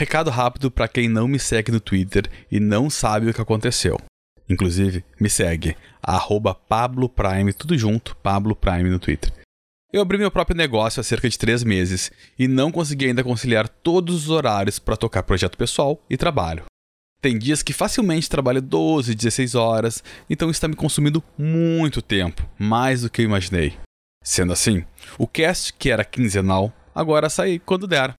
Recado rápido para quem não me segue no Twitter e não sabe o que aconteceu. Inclusive, me segue, arroba Pablo Prime, tudo junto, Pablo Prime no Twitter. Eu abri meu próprio negócio há cerca de três meses e não consegui ainda conciliar todos os horários para tocar projeto pessoal e trabalho. Tem dias que facilmente trabalho 12, 16 horas, então está me consumindo muito tempo, mais do que eu imaginei. Sendo assim, o cast, que era quinzenal, agora sai quando der.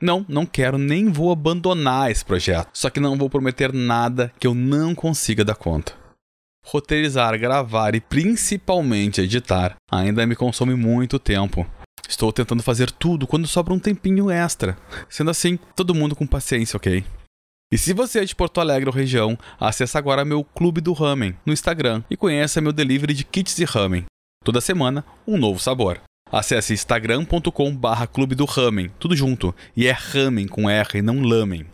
Não, não quero nem vou abandonar esse projeto, só que não vou prometer nada que eu não consiga dar conta. Roteirizar, gravar e principalmente editar ainda me consome muito tempo. Estou tentando fazer tudo quando sobra um tempinho extra. Sendo assim, todo mundo com paciência, ok? E se você é de Porto Alegre ou região, acesse agora meu Clube do Ramen no Instagram e conheça meu delivery de kits de ramen. Toda semana, um novo sabor. Acesse instagram.com barra Clube do Ramen, tudo junto. E é ramen com R, não lamen.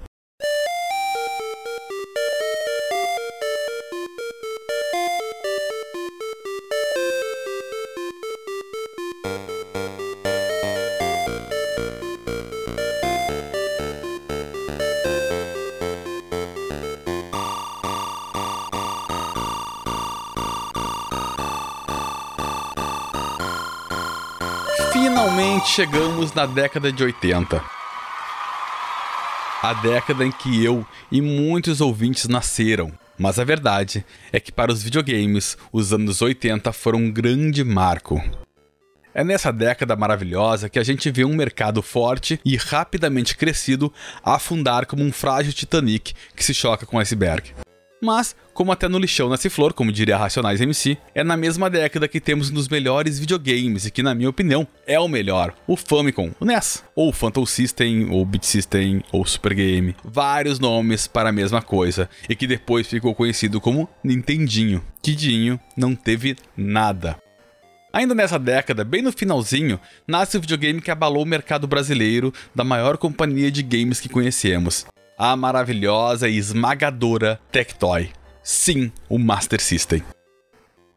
Finalmente chegamos na década de 80. A década em que eu e muitos ouvintes nasceram. Mas a verdade é que para os videogames, os anos 80 foram um grande marco. É nessa década maravilhosa que a gente vê um mercado forte e rapidamente crescido afundar como um frágil Titanic que se choca com o iceberg. Mas, como até no lixão nasce flor, como diria Racionais MC, é na mesma década que temos um dos melhores videogames e que, na minha opinião, é o melhor, o Famicom, o NES, ou Phantom System, ou Beat System, ou Super Game, vários nomes para a mesma coisa, e que depois ficou conhecido como Nintendinho. Tidinho não teve nada. Ainda nessa década, bem no finalzinho, nasce o videogame que abalou o mercado brasileiro da maior companhia de games que conhecemos, a maravilhosa e esmagadora Tectoy. Sim, o Master System.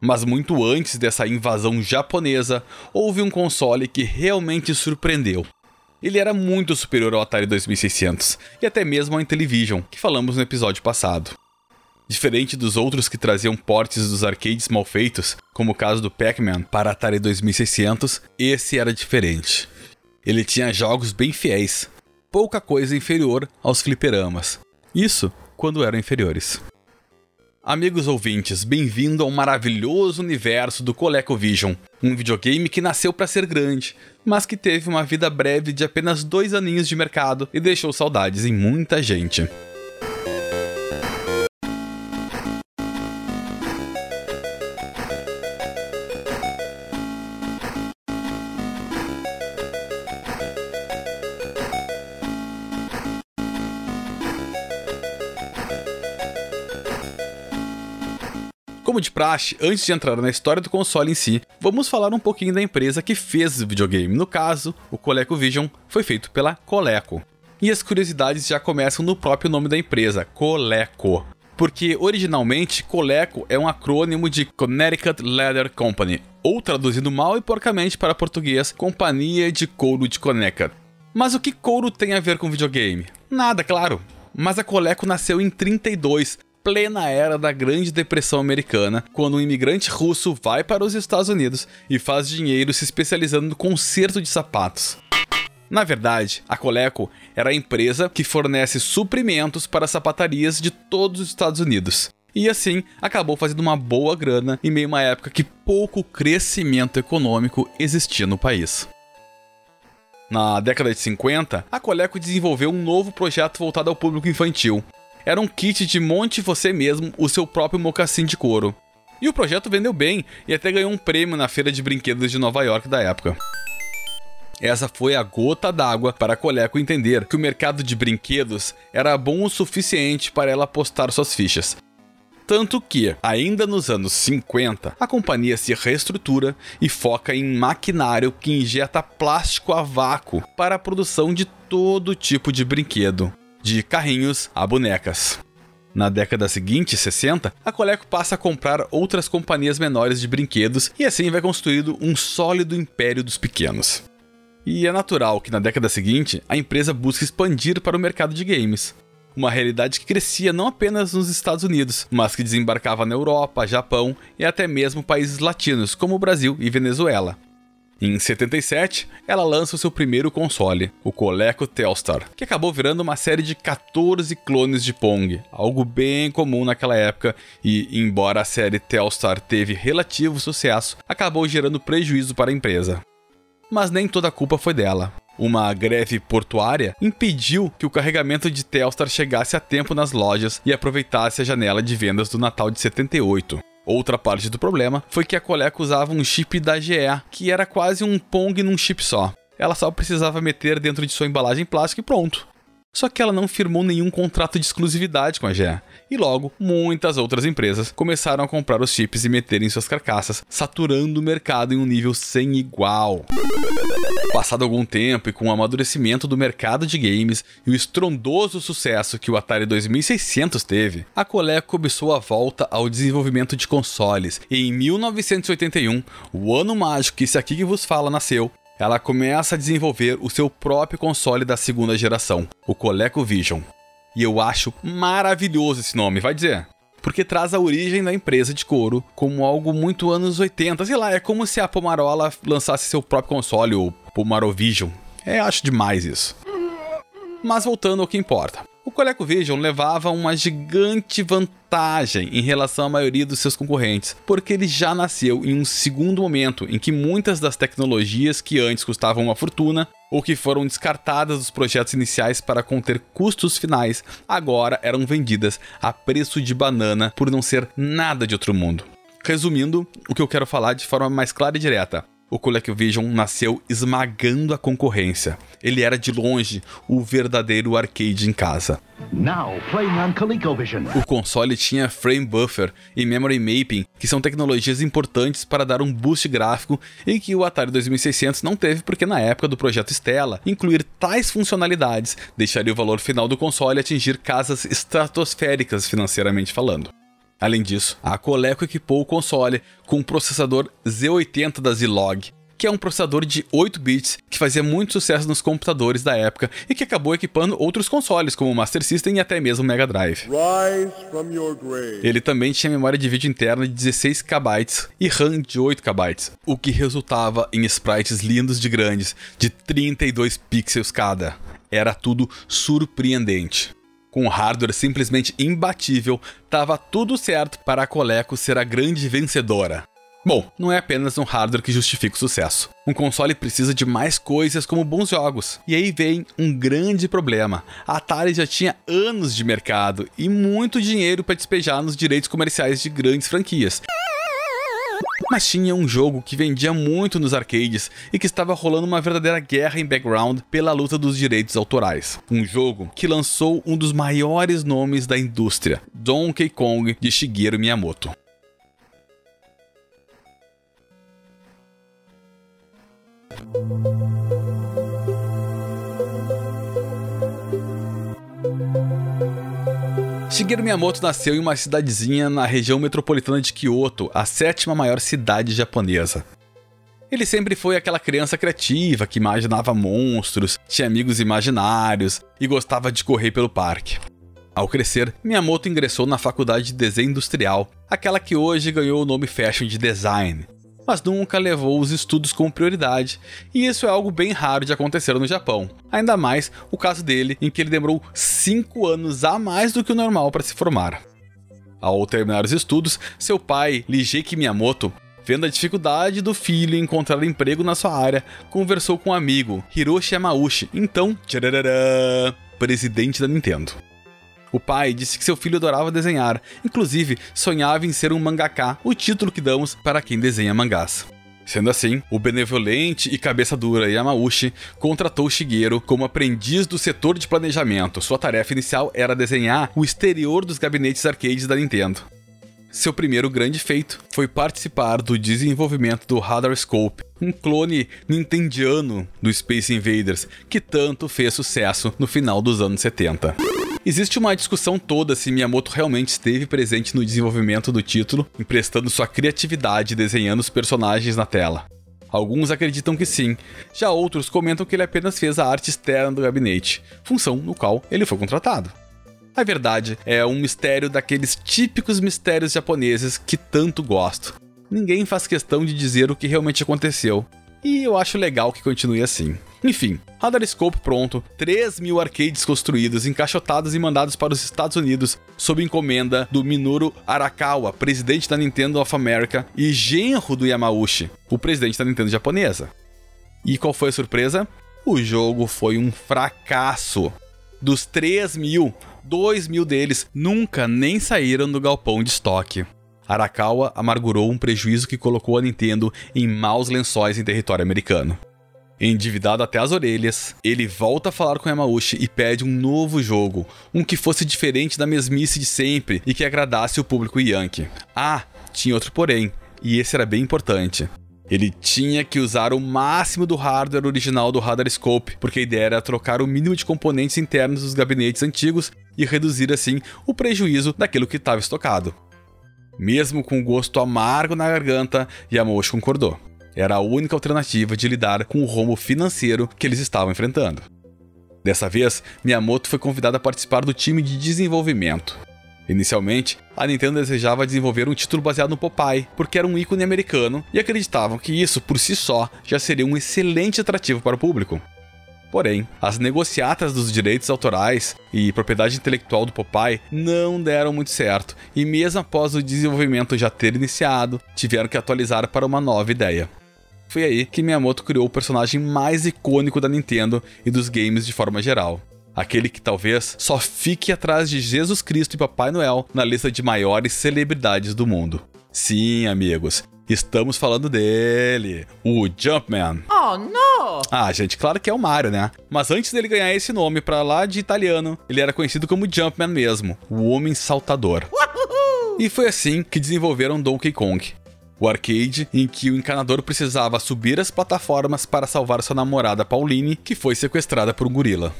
Mas muito antes dessa invasão japonesa, houve um console que realmente surpreendeu. Ele era muito superior ao Atari 2600 e até mesmo ao Intellivision, que falamos no episódio passado. Diferente dos outros que traziam portes dos arcades mal feitos, como o caso do Pac-Man para Atari 2600, esse era diferente. Ele tinha jogos bem fiéis, pouca coisa inferior aos fliperamas. Isso quando eram inferiores. Amigos ouvintes, bem-vindo ao maravilhoso universo do ColecoVision, um videogame que nasceu para ser grande, mas que teve uma vida breve de apenas dois aninhos de mercado e deixou saudades em muita gente. Como de praxe, antes de entrar na história do console em si, vamos falar um pouquinho da empresa que fez o videogame. No caso, o ColecoVision foi feito pela Coleco. E as curiosidades já começam no próprio nome da empresa, Coleco. Porque originalmente Coleco é um acrônimo de Connecticut Leather Company, ou traduzindo mal e porcamente para português, Companhia de Couro de Connecticut. Mas o que couro tem a ver com videogame? Nada, claro. Mas a Coleco nasceu em 32, plena era da Grande Depressão Americana, quando um imigrante russo vai para os Estados Unidos e faz dinheiro se especializando no conserto de sapatos. Na verdade, a Coleco era a empresa que fornece suprimentos para sapatarias de todos os Estados Unidos. E assim, acabou fazendo uma boa grana em meio a uma época que pouco crescimento econômico existia no país. Na década de 50, a Coleco desenvolveu um novo projeto voltado ao público infantil, era um kit de monte você mesmo o seu próprio mocassim de couro. E o projeto vendeu bem e até ganhou um prêmio na feira de brinquedos de Nova York da época. Essa foi a gota d'água para a Coleco entender que o mercado de brinquedos era bom o suficiente para ela apostar suas fichas. Tanto que, ainda nos anos 50, a companhia se reestrutura e foca em maquinário que injeta plástico a vácuo para a produção de todo tipo de brinquedo de carrinhos a bonecas. Na década seguinte, 60, a Coleco passa a comprar outras companhias menores de brinquedos e assim vai construindo um sólido império dos pequenos. E é natural que na década seguinte a empresa busque expandir para o mercado de games. Uma realidade que crescia não apenas nos Estados Unidos, mas que desembarcava na Europa, Japão e até mesmo países latinos como o Brasil e Venezuela. Em 77, ela lança o seu primeiro console, o Coleco Telstar, que acabou virando uma série de 14 clones de Pong, algo bem comum naquela época e, embora a série Telstar teve relativo sucesso, acabou gerando prejuízo para a empresa. Mas nem toda a culpa foi dela. Uma greve portuária impediu que o carregamento de Telstar chegasse a tempo nas lojas e aproveitasse a janela de vendas do Natal de 78. Outra parte do problema foi que a Coleco usava um chip da GE, que era quase um Pong num chip só. Ela só precisava meter dentro de sua embalagem plástica e pronto. Só que ela não firmou nenhum contrato de exclusividade com a GE. E logo, muitas outras empresas começaram a comprar os chips e meter em suas carcaças, saturando o mercado em um nível sem igual. Passado algum tempo e com o amadurecimento do mercado de games e o estrondoso sucesso que o Atari 2600 teve, a Coleco começou a volta ao desenvolvimento de consoles. E em 1981, o ano mágico que esse aqui que vos fala nasceu, ela começa a desenvolver o seu próprio console da segunda geração, o ColecoVision. E eu acho maravilhoso esse nome, vai dizer. Porque traz a origem da empresa de couro como algo muito anos 80. Sei lá, é como se a Pomarola lançasse seu próprio console, o Pomarovision. É, acho demais isso. Mas voltando ao que importa. O ColecoVision levava uma gigante vantagem em relação à maioria dos seus concorrentes, porque ele já nasceu em um segundo momento em que muitas das tecnologias que antes custavam uma fortuna ou que foram descartadas dos projetos iniciais para conter custos finais, agora eram vendidas a preço de banana por não ser nada de outro mundo. Resumindo, o que eu quero falar de forma mais clara e direta o ColecoVision nasceu esmagando a concorrência. Ele era de longe o verdadeiro arcade em casa. O console tinha frame buffer e memory mapping, que são tecnologias importantes para dar um boost gráfico e que o Atari 2600 não teve porque na época do projeto Stella, incluir tais funcionalidades deixaria o valor final do console atingir casas estratosféricas financeiramente falando. Além disso, a Coleco equipou o console com um processador Z80 da Zilog, que é um processador de 8 bits que fazia muito sucesso nos computadores da época e que acabou equipando outros consoles como o Master System e até mesmo o Mega Drive. Ele também tinha memória de vídeo interna de 16 KB e RAM de 8 KB, o que resultava em sprites lindos de grandes, de 32 pixels cada. Era tudo surpreendente com um hardware simplesmente imbatível, estava tudo certo para a Coleco ser a grande vencedora. Bom, não é apenas um hardware que justifica o sucesso. Um console precisa de mais coisas como bons jogos. E aí vem um grande problema. A Atari já tinha anos de mercado e muito dinheiro para despejar nos direitos comerciais de grandes franquias. Mas tinha um jogo que vendia muito nos arcades e que estava rolando uma verdadeira guerra em background pela luta dos direitos autorais. Um jogo que lançou um dos maiores nomes da indústria, Donkey Kong de Shigeru Miyamoto. Shigeru Miyamoto nasceu em uma cidadezinha na região metropolitana de Kyoto, a sétima maior cidade japonesa. Ele sempre foi aquela criança criativa que imaginava monstros, tinha amigos imaginários e gostava de correr pelo parque. Ao crescer, Miyamoto ingressou na faculdade de desenho industrial, aquela que hoje ganhou o nome fashion de design, mas nunca levou os estudos como prioridade, e isso é algo bem raro de acontecer no Japão. Ainda mais o caso dele, em que ele demorou 5 anos a mais do que o normal para se formar. Ao terminar os estudos, seu pai, Ligeki Miyamoto, vendo a dificuldade do filho em encontrar emprego na sua área, conversou com um amigo, Hiroshi Yamauchi, então, tcharará, presidente da Nintendo. O pai disse que seu filho adorava desenhar, inclusive sonhava em ser um mangaka, o título que damos para quem desenha mangás. Sendo assim, o benevolente e cabeça dura Yamauchi contratou Shigeru como aprendiz do setor de planejamento. Sua tarefa inicial era desenhar o exterior dos gabinetes arcades da Nintendo. Seu primeiro grande feito foi participar do desenvolvimento do Radar Scope, um clone nintendiano do Space Invaders, que tanto fez sucesso no final dos anos 70. Existe uma discussão toda se Miyamoto realmente esteve presente no desenvolvimento do título, emprestando sua criatividade desenhando os personagens na tela. Alguns acreditam que sim, já outros comentam que ele apenas fez a arte externa do gabinete, função no qual ele foi contratado. A verdade é um mistério daqueles típicos mistérios japoneses que tanto gosto. Ninguém faz questão de dizer o que realmente aconteceu, e eu acho legal que continue assim. Enfim, Radarscope pronto, 3 mil arcades construídos, encaixotados e mandados para os Estados Unidos sob encomenda do Minoru Arakawa, presidente da Nintendo of America e genro do Yamauchi, o presidente da Nintendo japonesa. E qual foi a surpresa? O jogo foi um fracasso. Dos 3 mil, 2 mil deles nunca nem saíram do galpão de estoque. Arakawa amargurou um prejuízo que colocou a Nintendo em maus lençóis em território americano. Endividado até as orelhas, ele volta a falar com Yamauchi e pede um novo jogo, um que fosse diferente da mesmice de sempre e que agradasse o público Yankee. Ah, tinha outro porém, e esse era bem importante. Ele tinha que usar o máximo do hardware original do Radar Scope, porque a ideia era trocar o mínimo de componentes internos dos gabinetes antigos e reduzir assim o prejuízo daquilo que estava estocado. Mesmo com o gosto amargo na garganta, Yamauchi concordou. Era a única alternativa de lidar com o rombo financeiro que eles estavam enfrentando. Dessa vez, Miyamoto foi convidado a participar do time de desenvolvimento. Inicialmente, a Nintendo desejava desenvolver um título baseado no Popeye, porque era um ícone americano e acreditavam que isso por si só já seria um excelente atrativo para o público. Porém, as negociatas dos direitos autorais e propriedade intelectual do Popeye não deram muito certo, e mesmo após o desenvolvimento já ter iniciado, tiveram que atualizar para uma nova ideia. Foi aí que Miyamoto criou o personagem mais icônico da Nintendo e dos games de forma geral. Aquele que talvez só fique atrás de Jesus Cristo e Papai Noel na lista de maiores celebridades do mundo. Sim, amigos, Estamos falando dele, o Jumpman. Oh, não! Ah, gente, claro que é o Mario, né? Mas antes dele ganhar esse nome pra lá de italiano, ele era conhecido como Jumpman mesmo, o Homem Saltador. Uhul! E foi assim que desenvolveram Donkey Kong. O arcade em que o encanador precisava subir as plataformas para salvar sua namorada Pauline, que foi sequestrada por um gorila.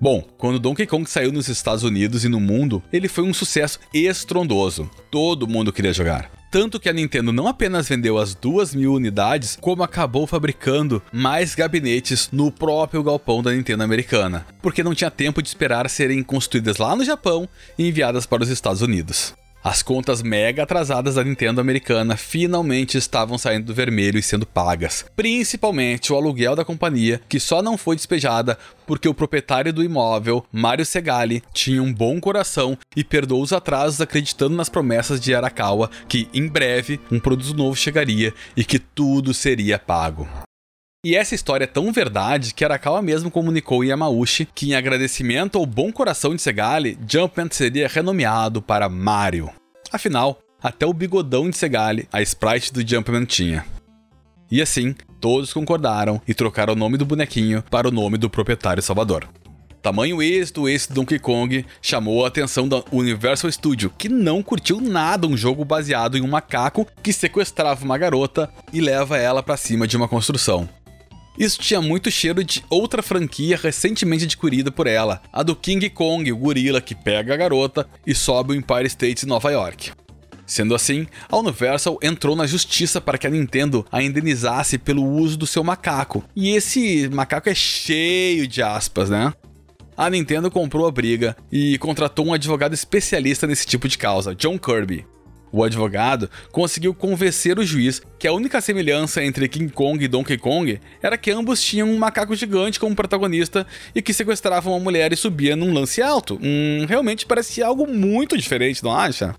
Bom, quando Donkey Kong saiu nos Estados Unidos e no mundo, ele foi um sucesso estrondoso. Todo mundo queria jogar. Tanto que a Nintendo não apenas vendeu as duas mil unidades, como acabou fabricando mais gabinetes no próprio galpão da Nintendo americana, porque não tinha tempo de esperar serem construídas lá no Japão e enviadas para os Estados Unidos. As contas mega atrasadas da Nintendo americana finalmente estavam saindo do vermelho e sendo pagas. Principalmente o aluguel da companhia, que só não foi despejada porque o proprietário do imóvel, Mario Segali, tinha um bom coração e perdoou os atrasos acreditando nas promessas de Arakawa que em breve um produto novo chegaria e que tudo seria pago. E essa história é tão verdade que Arakawa mesmo comunicou em Yamauchi que, em agradecimento ao bom coração de Segali, Jumpman seria renomeado para Mario. Afinal, até o bigodão de Segali, a sprite do Jumpman tinha. E assim, todos concordaram e trocaram o nome do bonequinho para o nome do proprietário Salvador. Tamanho êxito esse Donkey Kong chamou a atenção da Universal Studio, que não curtiu nada um jogo baseado em um macaco que sequestrava uma garota e leva ela para cima de uma construção. Isso tinha muito cheiro de outra franquia recentemente adquirida por ela, a do King Kong, o gorila que pega a garota e sobe o Empire State em Nova York. Sendo assim, a Universal entrou na justiça para que a Nintendo a indenizasse pelo uso do seu macaco. E esse macaco é cheio de aspas, né? A Nintendo comprou a briga e contratou um advogado especialista nesse tipo de causa, John Kirby. O advogado conseguiu convencer o juiz que a única semelhança entre King Kong e Donkey Kong era que ambos tinham um macaco gigante como protagonista e que sequestravam uma mulher e subia num lance alto. Hum, realmente parecia algo muito diferente, não acha?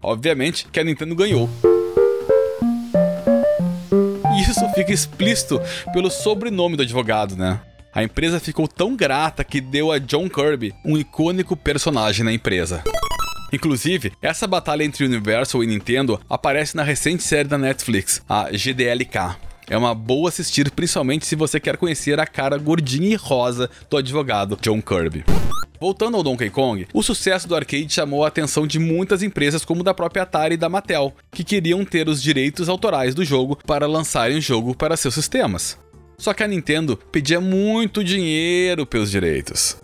Obviamente que a Nintendo ganhou. Isso fica explícito pelo sobrenome do advogado, né? A empresa ficou tão grata que deu a John Kirby um icônico personagem na empresa. Inclusive, essa batalha entre Universal e Nintendo aparece na recente série da Netflix, a GDLK. É uma boa assistir, principalmente se você quer conhecer a cara gordinha e rosa do advogado John Kirby. Voltando ao Donkey Kong, o sucesso do arcade chamou a atenção de muitas empresas como da própria Atari e da Mattel, que queriam ter os direitos autorais do jogo para lançarem o jogo para seus sistemas. Só que a Nintendo pedia muito dinheiro pelos direitos.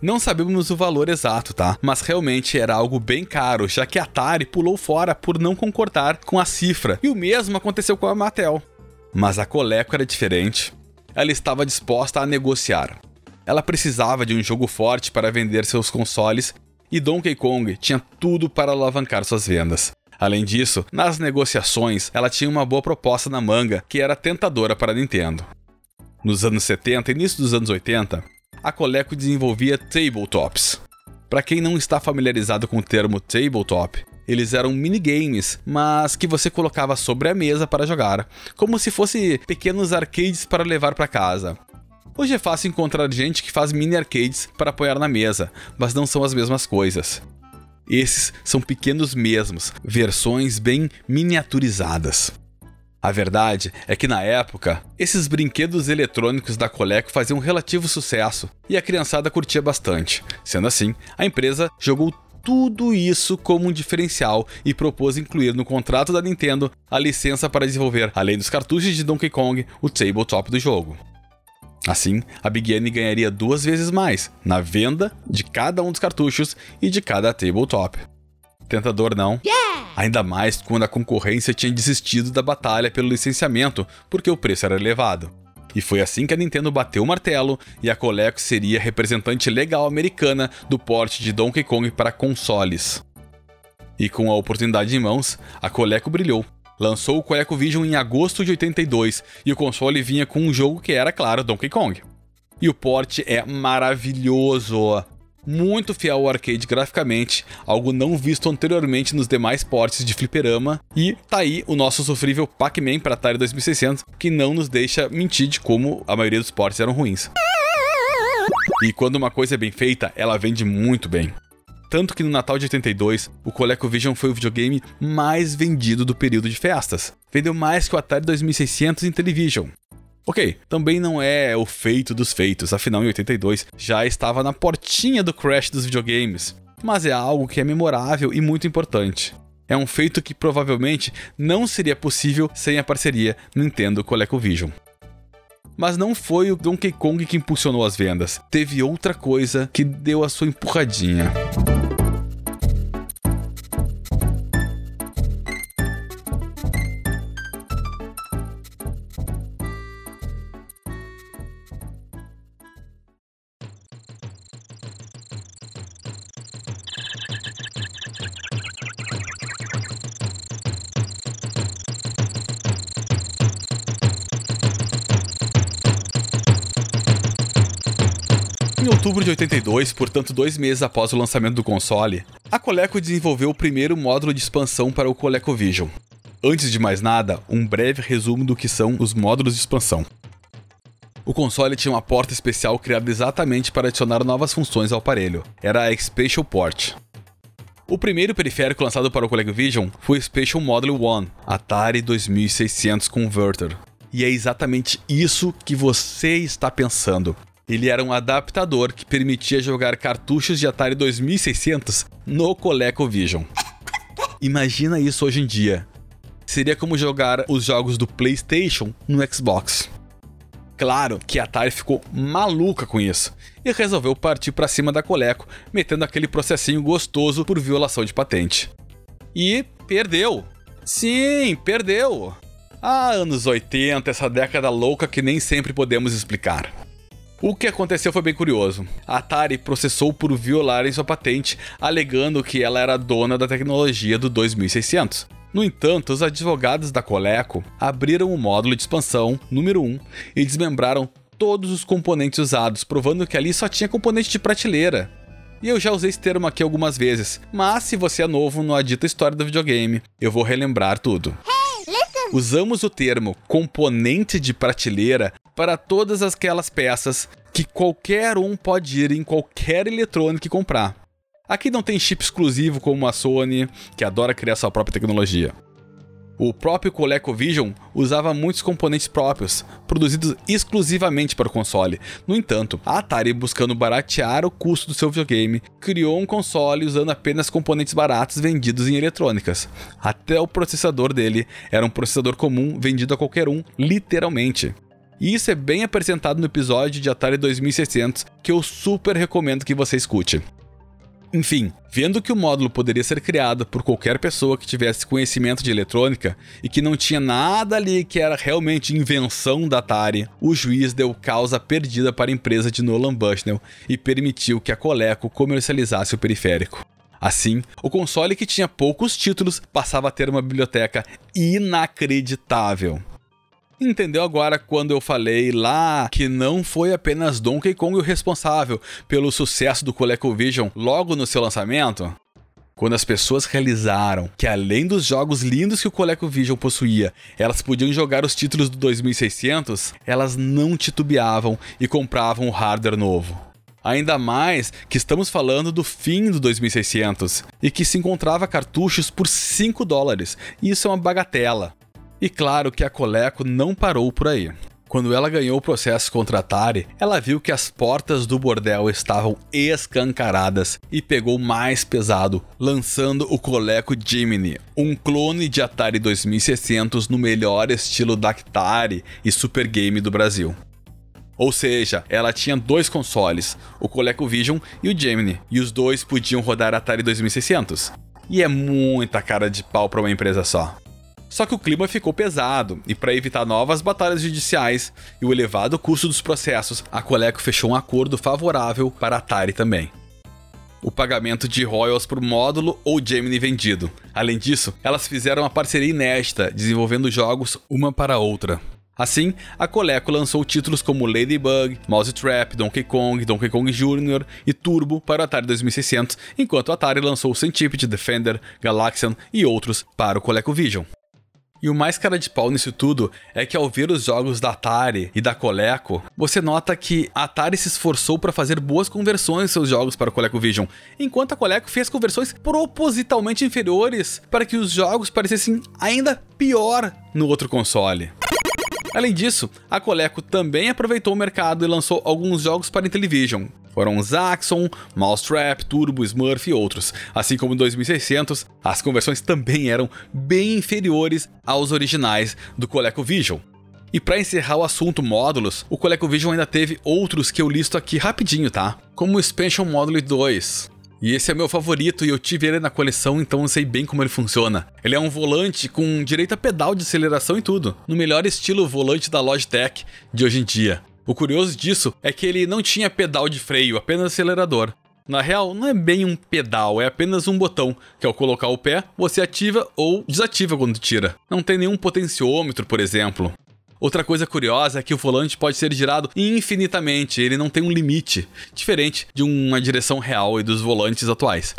Não sabemos o valor exato, tá? Mas realmente era algo bem caro, já que a Atari pulou fora por não concordar com a cifra. E o mesmo aconteceu com a Mattel. Mas a Coleco era diferente. Ela estava disposta a negociar. Ela precisava de um jogo forte para vender seus consoles e Donkey Kong tinha tudo para alavancar suas vendas. Além disso, nas negociações, ela tinha uma boa proposta na manga que era tentadora para a Nintendo. Nos anos 70 e início dos anos 80, a Coleco desenvolvia tabletops. Para quem não está familiarizado com o termo tabletop, eles eram minigames, mas que você colocava sobre a mesa para jogar, como se fossem pequenos arcades para levar para casa. Hoje é fácil encontrar gente que faz mini arcades para apoiar na mesa, mas não são as mesmas coisas. Esses são pequenos mesmos, versões bem miniaturizadas. A verdade é que na época, esses brinquedos eletrônicos da Coleco faziam um relativo sucesso e a criançada curtia bastante. Sendo assim, a empresa jogou tudo isso como um diferencial e propôs incluir no contrato da Nintendo a licença para desenvolver, além dos cartuchos de Donkey Kong, o tabletop do jogo. Assim, a Big N ganharia duas vezes mais na venda de cada um dos cartuchos e de cada tabletop. Tentador não? Yeah! Ainda mais quando a concorrência tinha desistido da batalha pelo licenciamento porque o preço era elevado. E foi assim que a Nintendo bateu o martelo e a Coleco seria representante legal americana do porte de Donkey Kong para consoles. E com a oportunidade em mãos, a Coleco brilhou lançou o ColecoVision em agosto de 82 e o console vinha com um jogo que era, claro, Donkey Kong. E o port é maravilhoso. Muito fiel ao arcade graficamente, algo não visto anteriormente nos demais portes de fliperama. E tá aí o nosso sofrível Pac-Man para Atari 2600, que não nos deixa mentir de como a maioria dos portes eram ruins. E quando uma coisa é bem feita, ela vende muito bem. Tanto que no Natal de 82, o ColecoVision foi o videogame mais vendido do período de festas. Vendeu mais que o Atari 2600 em Intellivision. Ok, também não é o feito dos feitos, afinal em 82 já estava na portinha do crash dos videogames. Mas é algo que é memorável e muito importante. É um feito que provavelmente não seria possível sem a parceria Nintendo ColecoVision. Mas não foi o Donkey Kong que impulsionou as vendas. Teve outra coisa que deu a sua empurradinha. Em outubro de 82, portanto dois meses após o lançamento do console, a Coleco desenvolveu o primeiro módulo de expansão para o ColecoVision. Antes de mais nada, um breve resumo do que são os módulos de expansão. O console tinha uma porta especial criada exatamente para adicionar novas funções ao aparelho. Era a Spatial Port. O primeiro periférico lançado para o ColecoVision foi o Spatial Module 1, Atari 2600 Converter. E é exatamente isso que você está pensando. Ele era um adaptador que permitia jogar cartuchos de Atari 2600 no ColecoVision. Imagina isso hoje em dia. Seria como jogar os jogos do PlayStation no Xbox. Claro que a Atari ficou maluca com isso e resolveu partir para cima da Coleco, metendo aquele processinho gostoso por violação de patente. E perdeu. Sim, perdeu. Ah, anos 80, essa década louca que nem sempre podemos explicar. O que aconteceu foi bem curioso. A Atari processou por violarem sua patente, alegando que ela era dona da tecnologia do 2600. No entanto, os advogados da Coleco abriram o módulo de expansão número 1 e desmembraram todos os componentes usados, provando que ali só tinha componente de prateleira. E eu já usei esse termo aqui algumas vezes, mas se você é novo no Adita História do Videogame, eu vou relembrar tudo. Usamos o termo componente de prateleira para todas aquelas peças que qualquer um pode ir em qualquer eletrônico e comprar. Aqui não tem chip exclusivo como a Sony, que adora criar sua própria tecnologia. O próprio ColecoVision usava muitos componentes próprios, produzidos exclusivamente para o console. No entanto, a Atari, buscando baratear o custo do seu videogame, criou um console usando apenas componentes baratos vendidos em eletrônicas. Até o processador dele era um processador comum vendido a qualquer um, literalmente. E isso é bem apresentado no episódio de Atari 2600, que eu super recomendo que você escute. Enfim, vendo que o módulo poderia ser criado por qualquer pessoa que tivesse conhecimento de eletrônica e que não tinha nada ali que era realmente invenção da Atari, o juiz deu causa perdida para a empresa de Nolan Bushnell e permitiu que a Coleco comercializasse o periférico. Assim, o console que tinha poucos títulos passava a ter uma biblioteca inacreditável. Entendeu agora quando eu falei lá que não foi apenas Donkey Kong o responsável pelo sucesso do ColecoVision logo no seu lançamento? Quando as pessoas realizaram que além dos jogos lindos que o ColecoVision possuía, elas podiam jogar os títulos do 2600, elas não titubeavam e compravam o hardware novo. Ainda mais que estamos falando do fim do 2600 e que se encontrava cartuchos por 5 dólares, isso é uma bagatela. E claro que a Coleco não parou por aí. Quando ela ganhou o processo contra a Atari, ela viu que as portas do bordel estavam escancaradas e pegou mais pesado, lançando o Coleco Jimny, um clone de Atari 2600 no melhor estilo da Atari e Super Game do Brasil. Ou seja, ela tinha dois consoles, o ColecoVision e o Gemini, e os dois podiam rodar Atari 2600. E é muita cara de pau para uma empresa só. Só que o clima ficou pesado, e para evitar novas batalhas judiciais e o elevado custo dos processos, a Coleco fechou um acordo favorável para a Atari também. O pagamento de royalties por módulo ou Gemini vendido. Além disso, elas fizeram uma parceria inédita, desenvolvendo jogos uma para a outra. Assim, a Coleco lançou títulos como Ladybug, Mousetrap, Donkey Kong, Donkey Kong Jr. e Turbo para o Atari 2600, enquanto a Atari lançou Centipede, Defender, Galaxian e outros para o ColecoVision. E o mais cara de pau nisso tudo é que ao ver os jogos da Atari e da Coleco, você nota que a Atari se esforçou para fazer boas conversões em seus jogos para o ColecoVision, enquanto a Coleco fez conversões propositalmente inferiores para que os jogos parecessem ainda pior no outro console. Além disso, a Coleco também aproveitou o mercado e lançou alguns jogos para Intellivision, foram Zaxxon, Mousetrap, Turbo, Smurf e outros. Assim como em 2600, as conversões também eram bem inferiores aos originais do ColecoVision. E para encerrar o assunto módulos, o ColecoVision ainda teve outros que eu listo aqui rapidinho, tá? Como o Expansion Module 2, e esse é meu favorito e eu tive ele na coleção, então eu sei bem como ele funciona. Ele é um volante com direito a pedal de aceleração e tudo, no melhor estilo volante da Logitech de hoje em dia. O curioso disso é que ele não tinha pedal de freio, apenas acelerador. Na real, não é bem um pedal, é apenas um botão, que ao colocar o pé, você ativa ou desativa quando tira. Não tem nenhum potenciômetro, por exemplo. Outra coisa curiosa é que o volante pode ser girado infinitamente, ele não tem um limite, diferente de uma direção real e dos volantes atuais.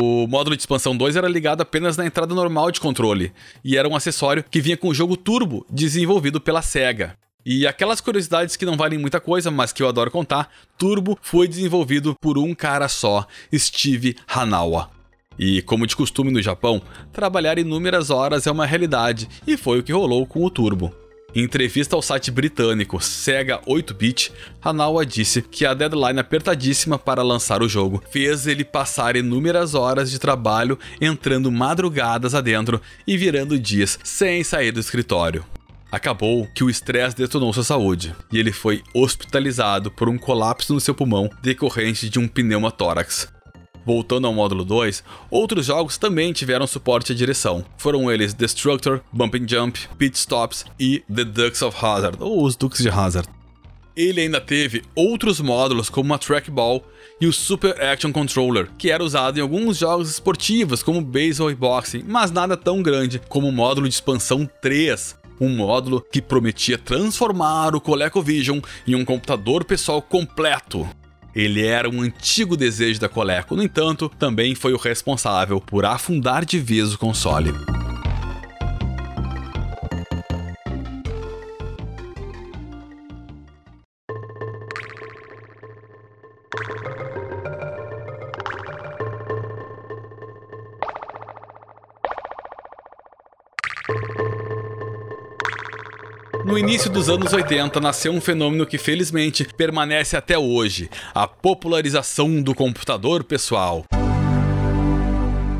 O módulo de expansão 2 era ligado apenas na entrada normal de controle, e era um acessório que vinha com o jogo Turbo, desenvolvido pela SEGA. E aquelas curiosidades que não valem muita coisa, mas que eu adoro contar, Turbo foi desenvolvido por um cara só, Steve Hanawa. E, como de costume no Japão, trabalhar inúmeras horas é uma realidade, e foi o que rolou com o Turbo. Em entrevista ao site britânico Sega 8-bit, Hanawa disse que a deadline apertadíssima para lançar o jogo fez ele passar inúmeras horas de trabalho entrando madrugadas adentro e virando dias sem sair do escritório. Acabou que o estresse detonou sua saúde e ele foi hospitalizado por um colapso no seu pulmão decorrente de um pneumotórax. Voltando ao módulo 2, outros jogos também tiveram suporte à direção. Foram eles Destructor, Bumping Jump, Pit Stops e The Ducks of Hazard, ou os Duques de Hazard. Ele ainda teve outros módulos como a Trackball e o Super Action Controller, que era usado em alguns jogos esportivos como baseball e boxing, mas nada tão grande como o módulo de expansão 3, um módulo que prometia transformar o ColecoVision em um computador pessoal completo. Ele era um antigo desejo da Coleco, no entanto, também foi o responsável por afundar de vez o console. Dos anos 80 nasceu um fenômeno que felizmente permanece até hoje: a popularização do computador pessoal.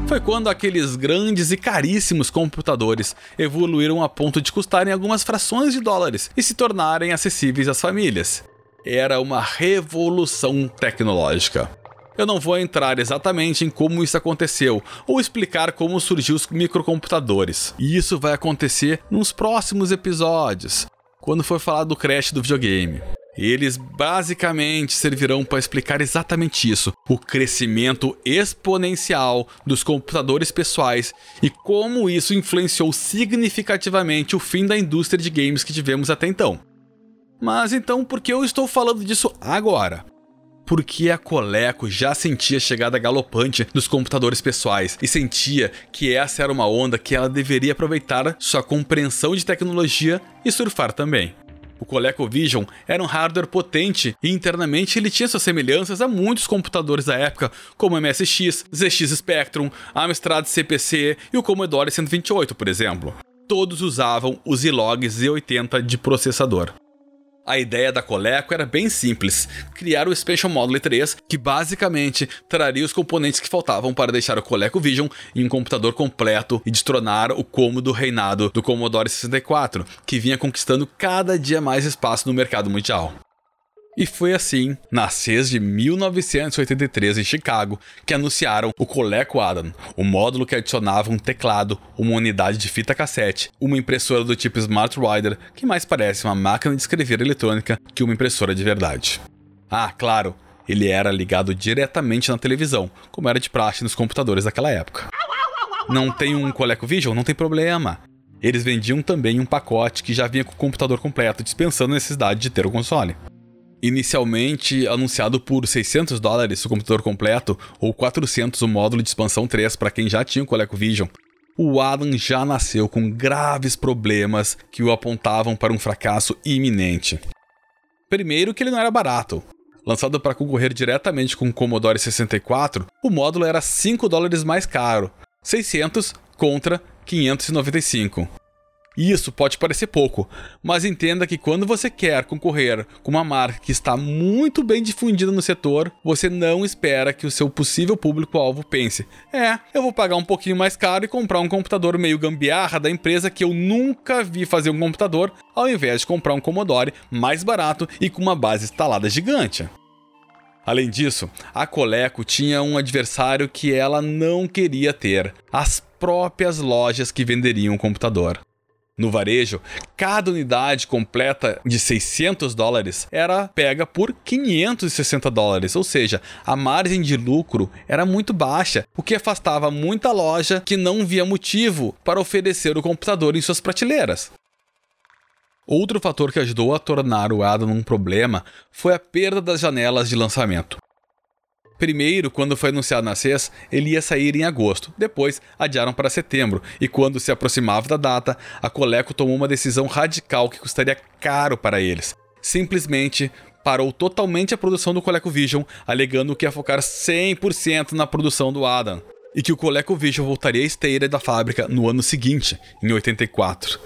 Foi quando aqueles grandes e caríssimos computadores evoluíram a ponto de custarem algumas frações de dólares e se tornarem acessíveis às famílias. Era uma revolução tecnológica. Eu não vou entrar exatamente em como isso aconteceu ou explicar como surgiu os microcomputadores. E isso vai acontecer nos próximos episódios, quando for falar do crash do videogame. Eles basicamente servirão para explicar exatamente isso: o crescimento exponencial dos computadores pessoais e como isso influenciou significativamente o fim da indústria de games que tivemos até então. Mas então, por que eu estou falando disso agora? Porque a Coleco já sentia a chegada galopante dos computadores pessoais e sentia que essa era uma onda que ela deveria aproveitar sua compreensão de tecnologia e surfar também. O ColecoVision era um hardware potente e internamente ele tinha suas semelhanças a muitos computadores da época, como o MSX, ZX Spectrum, Amstrad CPC e o Commodore 128, por exemplo. Todos usavam os iLog Z80 de processador. A ideia da Coleco era bem simples: criar o Expansion Module 3, que basicamente traria os componentes que faltavam para deixar o ColecoVision em um computador completo e destronar o cômodo reinado do Commodore 64, que vinha conquistando cada dia mais espaço no mercado mundial. E foi assim, na CES de 1983 em Chicago, que anunciaram o Coleco Adam, o módulo que adicionava um teclado, uma unidade de fita cassete, uma impressora do tipo Smart Rider, que mais parece uma máquina de escrever eletrônica que uma impressora de verdade. Ah, claro, ele era ligado diretamente na televisão, como era de praxe nos computadores daquela época. Não tem um ColecoVision? Não tem problema. Eles vendiam também um pacote que já vinha com o computador completo, dispensando a necessidade de ter o console inicialmente anunciado por 600 dólares o computador completo ou 400 o módulo de expansão 3 para quem já tinha o ColecoVision, o Adam já nasceu com graves problemas que o apontavam para um fracasso iminente. Primeiro que ele não era barato. Lançado para concorrer diretamente com o Commodore 64, o módulo era 5 dólares mais caro, 600 contra 595. Isso pode parecer pouco, mas entenda que quando você quer concorrer com uma marca que está muito bem difundida no setor, você não espera que o seu possível público-alvo pense: é, eu vou pagar um pouquinho mais caro e comprar um computador meio gambiarra da empresa que eu nunca vi fazer um computador, ao invés de comprar um Commodore mais barato e com uma base instalada gigante. Além disso, a Coleco tinha um adversário que ela não queria ter: as próprias lojas que venderiam o computador. No varejo, cada unidade completa de 600 dólares era pega por 560 dólares, ou seja, a margem de lucro era muito baixa, o que afastava muita loja que não via motivo para oferecer o computador em suas prateleiras. Outro fator que ajudou a tornar o Adam um problema foi a perda das janelas de lançamento. Primeiro, quando foi anunciado na CES, ele ia sair em agosto. Depois, adiaram para setembro. E quando se aproximava da data, a Coleco tomou uma decisão radical que custaria caro para eles. Simplesmente parou totalmente a produção do ColecoVision, alegando que ia focar 100% na produção do Adam. E que o ColecoVision voltaria à esteira da fábrica no ano seguinte, em 84.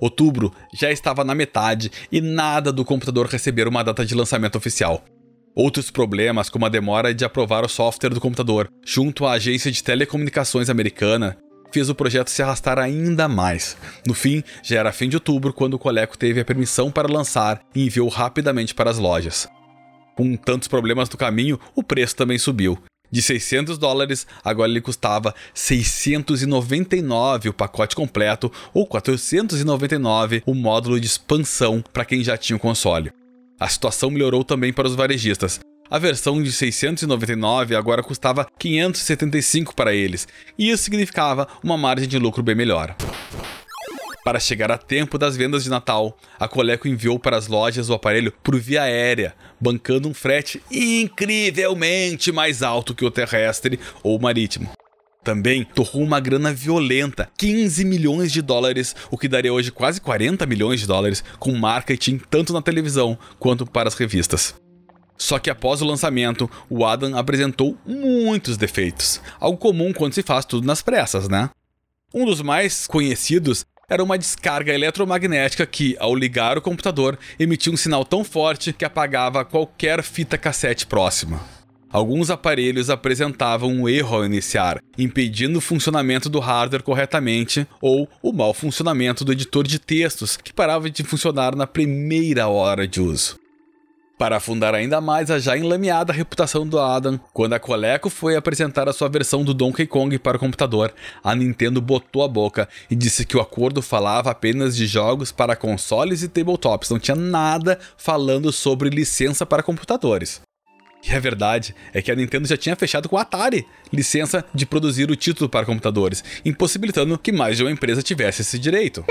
Outubro já estava na metade e nada do computador receber uma data de lançamento oficial. Outros problemas, como a demora de aprovar o software do computador, junto à agência de telecomunicações americana, fez o projeto se arrastar ainda mais. No fim, já era fim de outubro quando o Coleco teve a permissão para lançar e enviou rapidamente para as lojas. Com tantos problemas no caminho, o preço também subiu. De 600 dólares, agora ele custava 699 o pacote completo ou 499 o módulo de expansão para quem já tinha o console. A situação melhorou também para os varejistas. A versão de 699 agora custava 575 para eles, e isso significava uma margem de lucro bem melhor. Para chegar a tempo das vendas de Natal, a Coleco enviou para as lojas o aparelho por via aérea, bancando um frete incrivelmente mais alto que o terrestre ou marítimo. Também torrou uma grana violenta, 15 milhões de dólares, o que daria hoje quase 40 milhões de dólares, com marketing tanto na televisão quanto para as revistas. Só que após o lançamento, o Adam apresentou muitos defeitos, algo comum quando se faz tudo nas pressas, né? Um dos mais conhecidos era uma descarga eletromagnética que, ao ligar o computador, emitia um sinal tão forte que apagava qualquer fita cassete próxima. Alguns aparelhos apresentavam um erro ao iniciar, impedindo o funcionamento do hardware corretamente, ou o mau funcionamento do editor de textos, que parava de funcionar na primeira hora de uso. Para afundar ainda mais a já enlameada reputação do Adam, quando a Coleco foi apresentar a sua versão do Donkey Kong para o computador, a Nintendo botou a boca e disse que o acordo falava apenas de jogos para consoles e tabletops, não tinha nada falando sobre licença para computadores. E a verdade é que a Nintendo já tinha fechado com a Atari licença de produzir o título para computadores, impossibilitando que mais de uma empresa tivesse esse direito.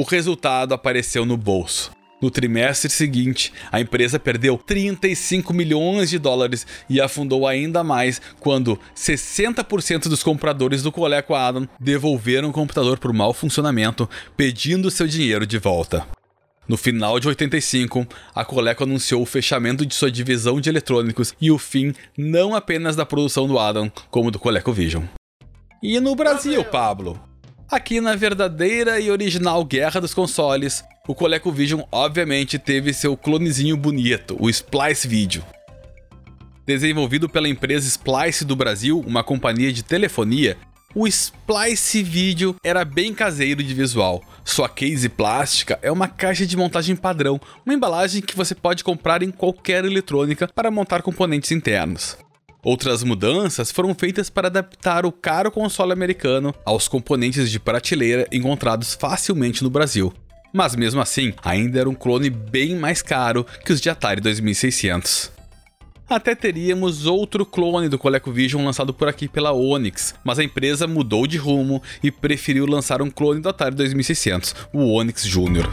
O resultado apareceu no bolso. No trimestre seguinte, a empresa perdeu 35 milhões de dólares e afundou ainda mais quando 60% dos compradores do Coleco Adam devolveram o computador por mau funcionamento, pedindo seu dinheiro de volta. No final de 85, a Coleco anunciou o fechamento de sua divisão de eletrônicos e o fim não apenas da produção do Adam, como do ColecoVision. E no Brasil, Pablo? Aqui na verdadeira e original guerra dos consoles, o ColecoVision obviamente teve seu clonezinho bonito, o Splice Video. Desenvolvido pela empresa Splice do Brasil, uma companhia de telefonia, o Splice Video era bem caseiro de visual. Sua case plástica é uma caixa de montagem padrão, uma embalagem que você pode comprar em qualquer eletrônica para montar componentes internos. Outras mudanças foram feitas para adaptar o caro console americano aos componentes de prateleira encontrados facilmente no Brasil. Mas mesmo assim, ainda era um clone bem mais caro que os de Atari 2600 até teríamos outro clone do ColecoVision lançado por aqui pela Onyx, mas a empresa mudou de rumo e preferiu lançar um clone do Atari 2600, o Onyx Junior.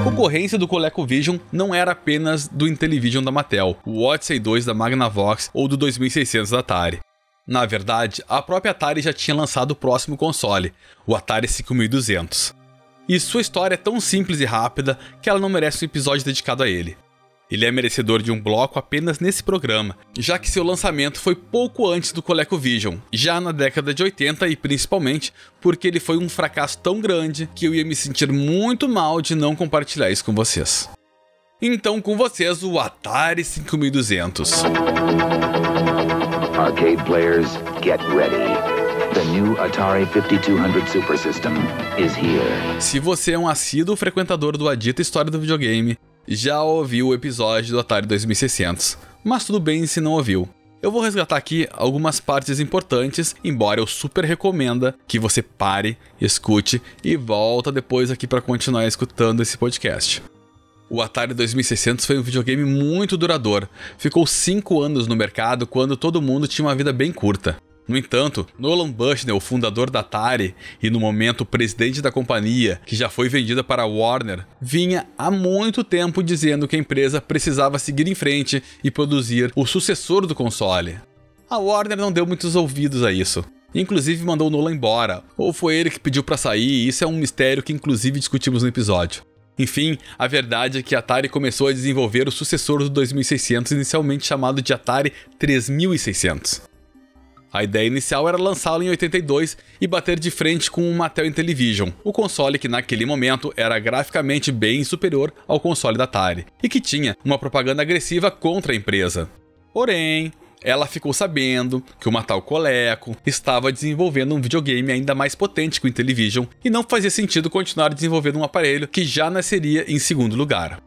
Concorrência do ColecoVision não era apenas do Intellivision da Mattel, o Odyssey 2 da Magnavox ou do 2600 da Atari. Na verdade, a própria Atari já tinha lançado o próximo console, o Atari 5200. E sua história é tão simples e rápida que ela não merece um episódio dedicado a ele. Ele é merecedor de um bloco apenas nesse programa, já que seu lançamento foi pouco antes do ColecoVision, já na década de 80 e principalmente porque ele foi um fracasso tão grande que eu ia me sentir muito mal de não compartilhar isso com vocês. Então, com vocês, o Atari 5200. Arcade players, get ready. The new Atari 5200 Super System is here. Se você é um assíduo frequentador do Adita História do Videogame, já ouviu o episódio do Atari 2600, mas tudo bem se não ouviu. Eu vou resgatar aqui algumas partes importantes, embora eu super recomenda que você pare, escute e volta depois aqui para continuar escutando esse podcast. O Atari 2600 foi um videogame muito duradouro. Ficou 5 anos no mercado quando todo mundo tinha uma vida bem curta. No entanto, Nolan Bushnell, fundador da Atari e no momento presidente da companhia, que já foi vendida para a Warner, vinha há muito tempo dizendo que a empresa precisava seguir em frente e produzir o sucessor do console. A Warner não deu muitos ouvidos a isso. Inclusive mandou Nolan embora, ou foi ele que pediu para sair, e isso é um mistério que inclusive discutimos no episódio. Enfim, a verdade é que a Atari começou a desenvolver o sucessor do 2600, inicialmente chamado de Atari 3600. A ideia inicial era lançá-lo em 82 e bater de frente com o Mattel Intellivision, o console que naquele momento era graficamente bem superior ao console da Atari e que tinha uma propaganda agressiva contra a empresa. Porém, ela ficou sabendo que o Mattel Coleco estava desenvolvendo um videogame ainda mais potente que o Intellivision e não fazia sentido continuar desenvolvendo um aparelho que já nasceria em segundo lugar.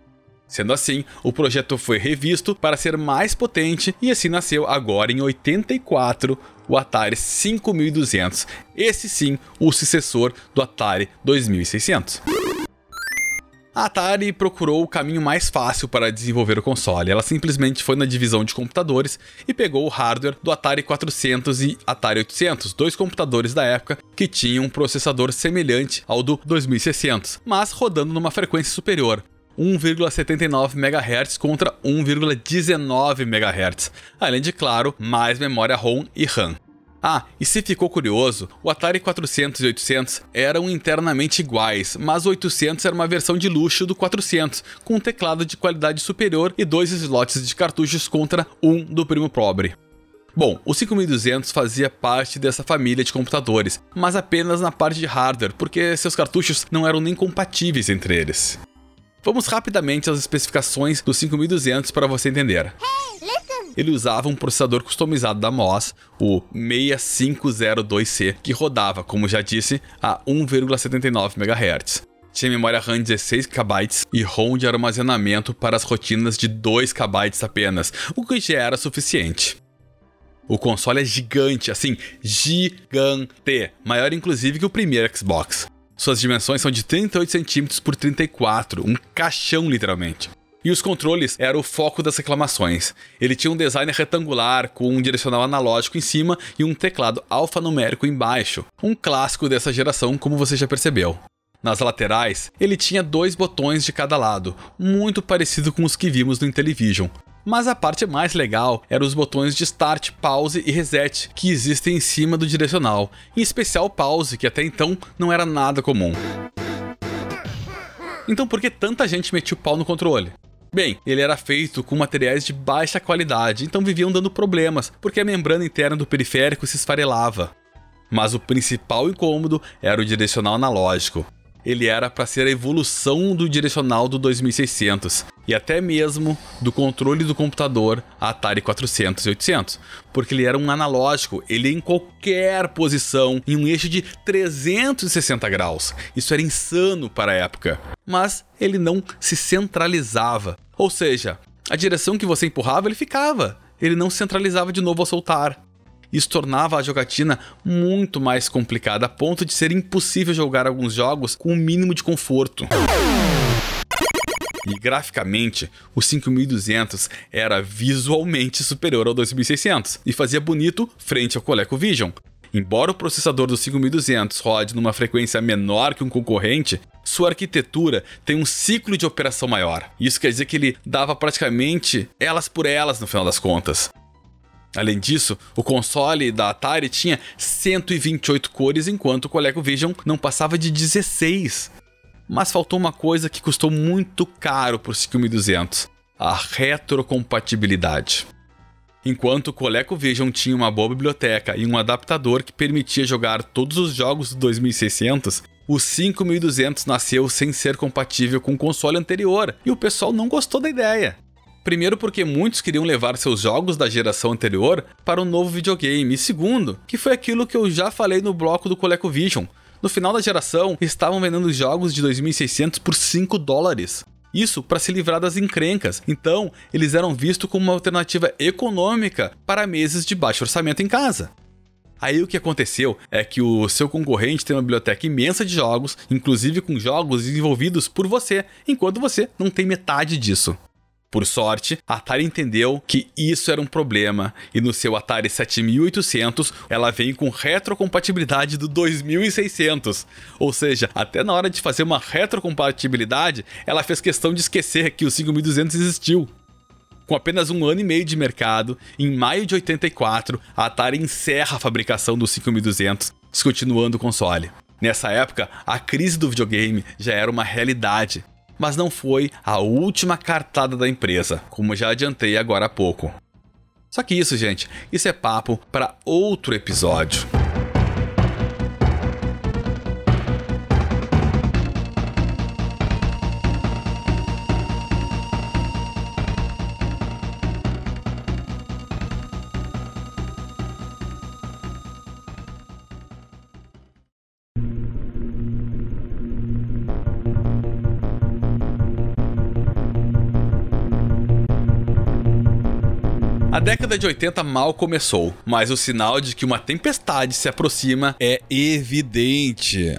Sendo assim, o projeto foi revisto para ser mais potente e assim nasceu agora em 84 o Atari 5200. Esse sim, o sucessor do Atari 2600. A Atari procurou o caminho mais fácil para desenvolver o console. Ela simplesmente foi na divisão de computadores e pegou o hardware do Atari 400 e Atari 800, dois computadores da época que tinham um processador semelhante ao do 2600, mas rodando numa frequência superior, 1,79 MHz contra 1,19 MHz, além de, claro, mais memória ROM e RAM. Ah, e se ficou curioso, o Atari 400 e 800 eram internamente iguais, mas o 800 era uma versão de luxo do 400, com um teclado de qualidade superior e dois slots de cartuchos contra um do primo pobre. Bom, o 5200 fazia parte dessa família de computadores, mas apenas na parte de hardware, porque seus cartuchos não eram nem compatíveis entre eles. Vamos rapidamente às especificações do 5200 para você entender. Ele usava um processador customizado da MOS, o 6502C, que rodava, como já disse, a 1,79 MHz. Tinha memória RAM 16 KB e ROM de armazenamento para as rotinas de 2 KB apenas, o que já era suficiente. O console é gigante, assim, gigante, maior inclusive que o primeiro Xbox. Suas dimensões são de 38 cm por 34, um caixão literalmente. E os controles eram o foco das reclamações. Ele tinha um design retangular com um direcional analógico em cima e um teclado alfanumérico embaixo, um clássico dessa geração, como você já percebeu. Nas laterais, ele tinha dois botões de cada lado, muito parecido com os que vimos no Intellivision. Mas a parte mais legal eram os botões de Start, Pause e Reset, que existem em cima do direcional, em especial Pause, que até então não era nada comum. Então por que tanta gente metia o pau no controle? Bem, ele era feito com materiais de baixa qualidade, então viviam dando problemas, porque a membrana interna do periférico se esfarelava. Mas o principal incômodo era o direcional analógico. Ele era para ser a evolução do direcional do 2600 e até mesmo do controle do computador Atari 400 e 800, porque ele era um analógico, ele em qualquer posição em um eixo de 360 graus. Isso era insano para a época. Mas ele não se centralizava, ou seja, a direção que você empurrava ele ficava, ele não centralizava de novo ao soltar. Isso tornava a jogatina muito mais complicada, a ponto de ser impossível jogar alguns jogos com o um mínimo de conforto. E graficamente, o 5200 era visualmente superior ao 2600 e fazia bonito frente ao ColecoVision. Embora o processador do 5200 rode numa frequência menor que um concorrente, sua arquitetura tem um ciclo de operação maior. Isso quer dizer que ele dava praticamente elas por elas no final das contas. Além disso, o console da Atari tinha 128 cores, enquanto o ColecoVision não passava de 16. Mas faltou uma coisa que custou muito caro para o 5200: a retrocompatibilidade. Enquanto o ColecoVision tinha uma boa biblioteca e um adaptador que permitia jogar todos os jogos do 2600, o 5200 nasceu sem ser compatível com o console anterior e o pessoal não gostou da ideia. Primeiro, porque muitos queriam levar seus jogos da geração anterior para um novo videogame, e segundo, que foi aquilo que eu já falei no bloco do ColecoVision. No final da geração, estavam vendendo jogos de 2600 por 5 dólares. Isso para se livrar das encrencas. Então, eles eram vistos como uma alternativa econômica para meses de baixo orçamento em casa. Aí o que aconteceu é que o seu concorrente tem uma biblioteca imensa de jogos, inclusive com jogos desenvolvidos por você, enquanto você não tem metade disso. Por sorte, a Atari entendeu que isso era um problema e no seu Atari 7800 ela vem com retrocompatibilidade do 2600. Ou seja, até na hora de fazer uma retrocompatibilidade, ela fez questão de esquecer que o 5200 existiu. Com apenas um ano e meio de mercado, em maio de 84, a Atari encerra a fabricação do 5200, descontinuando o console. Nessa época, a crise do videogame já era uma realidade mas não foi a última cartada da empresa, como já adiantei agora há pouco. Só que isso, gente, isso é papo para outro episódio. Década de 80 mal começou, mas o sinal de que uma tempestade se aproxima é evidente.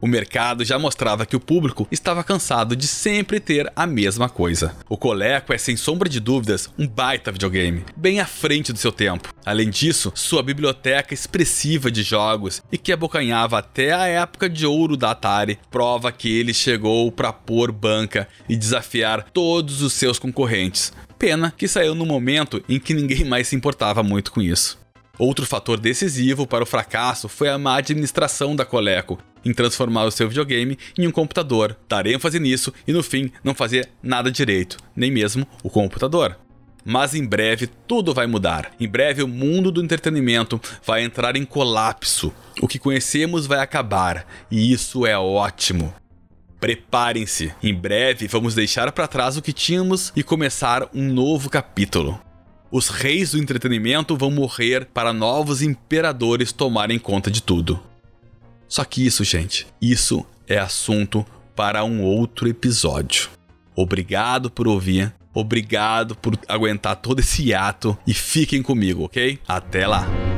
O mercado já mostrava que o público estava cansado de sempre ter a mesma coisa. O Coleco é sem sombra de dúvidas um baita videogame, bem à frente do seu tempo. Além disso, sua biblioteca expressiva de jogos e que abocanhava até a época de ouro da Atari prova que ele chegou para pôr banca e desafiar todos os seus concorrentes, Pena que saiu no momento em que ninguém mais se importava muito com isso. Outro fator decisivo para o fracasso foi a má administração da Coleco em transformar o seu videogame em um computador, dar ênfase nisso e no fim não fazer nada direito, nem mesmo o computador. Mas em breve tudo vai mudar. Em breve o mundo do entretenimento vai entrar em colapso. O que conhecemos vai acabar, e isso é ótimo. Preparem-se, em breve vamos deixar para trás o que tínhamos e começar um novo capítulo. Os reis do entretenimento vão morrer para novos imperadores tomarem conta de tudo. Só que isso, gente, isso é assunto para um outro episódio. Obrigado por ouvir, obrigado por aguentar todo esse ato e fiquem comigo, ok? Até lá!